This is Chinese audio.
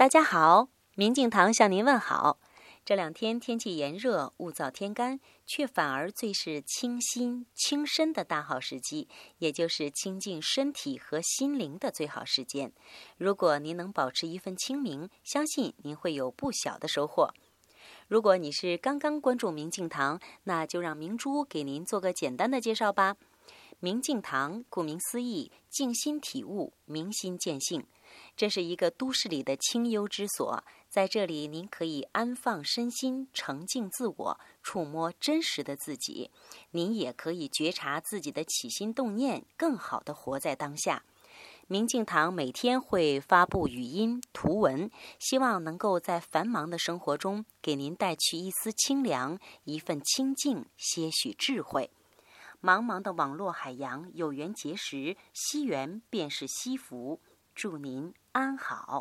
大家好，明镜堂向您问好。这两天天气炎热，物燥天干，却反而最是清心清身的大好时机，也就是清净身体和心灵的最好时间。如果您能保持一份清明，相信您会有不小的收获。如果你是刚刚关注明镜堂，那就让明珠给您做个简单的介绍吧。明镜堂顾名思义，静心体悟，明心见性。这是一个都市里的清幽之所，在这里您可以安放身心，澄净自我，触摸真实的自己。您也可以觉察自己的起心动念，更好的活在当下。明镜堂每天会发布语音、图文，希望能够在繁忙的生活中给您带去一丝清凉，一份清净，些许智慧。茫茫的网络海洋，有缘结识，惜缘便是惜福。祝您安好。